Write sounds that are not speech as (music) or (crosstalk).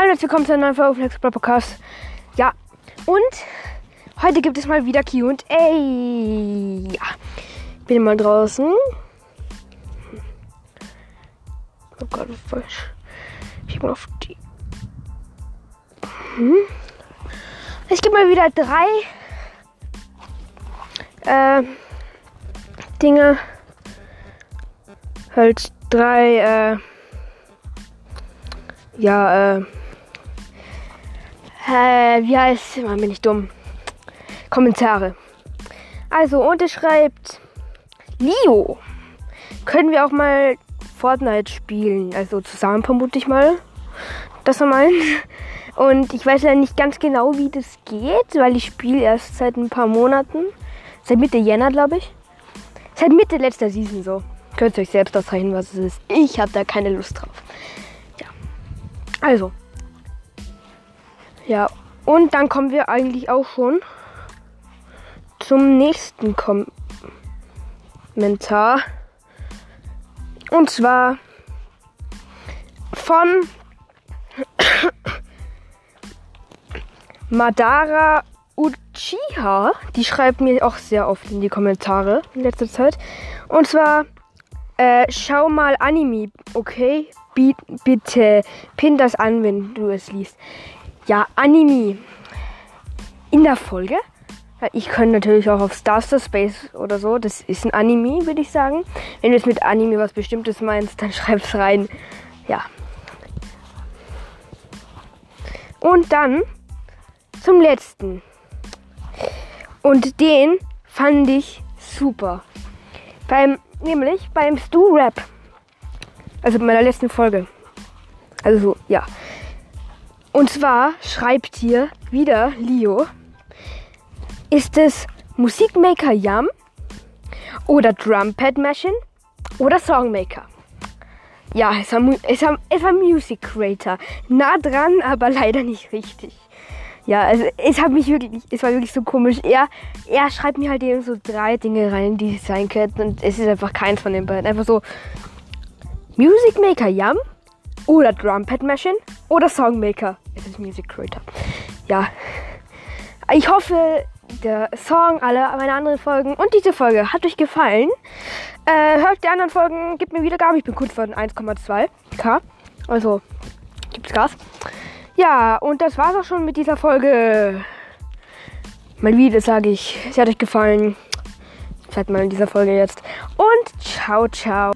Hallo, herzlich willkommen zu einer neuen Folge Flex Podcast. Ja, und heute gibt es mal wieder QA. Ja, ich bin mal draußen. Oh Gott, falsch. Ich bin auf die. Hm. Es gibt mal wieder drei äh, Dinge. Halt drei, äh, ja, äh, äh, wie heißt, man bin ich dumm. Kommentare. Also, und es schreibt, Leo, können wir auch mal Fortnite spielen? Also zusammen vermute ich mal, dass er meint. Und ich weiß ja nicht ganz genau, wie das geht, weil ich spiele erst seit ein paar Monaten. Seit Mitte Jänner, glaube ich. Seit Mitte letzter Season so. Könnt ihr euch selbst ausrechnen, was es ist. Ich habe da keine Lust drauf. Ja. Also. Und dann kommen wir eigentlich auch schon zum nächsten Kommentar. Und zwar von Madara Uchiha. Die schreibt mir auch sehr oft in die Kommentare in letzter Zeit. Und zwar, äh, schau mal Anime, okay? Bi bitte, pin das an, wenn du es liest. Ja, Anime. In der Folge. Ich könnte natürlich auch auf Star Star Space oder so. Das ist ein Anime, würde ich sagen. Wenn du jetzt mit Anime was Bestimmtes meinst, dann (laughs) schreib's rein. Ja. Und dann zum letzten. Und den fand ich super. Beim, nämlich beim Stu Rap. Also bei meiner letzten Folge. Also, ja. Und zwar schreibt hier wieder Leo. Ist es Musikmaker Yum oder Drumpad Machine oder Songmaker? Ja, es war, es, war, es war Music Creator. Nah dran, aber leider nicht richtig. Ja, also es hat mich wirklich, es war wirklich so komisch. Er, er schreibt mir halt eben so drei Dinge rein, die sein könnten und es ist einfach keins von den beiden. Einfach so Music Maker Yum oder Drumpad Machine oder Songmaker. Es ist Music Creator. Ja, ich hoffe, der Song, alle meine anderen Folgen und diese Folge hat euch gefallen. Äh, hört die anderen Folgen, gebt mir wieder Gabe. Ich bin kurz von 1,2k. Also, gibt's Gas. Ja, und das war's auch schon mit dieser Folge. Mal wieder sage ich, sie hat euch gefallen. Seid mal in dieser Folge jetzt. Und ciao, ciao.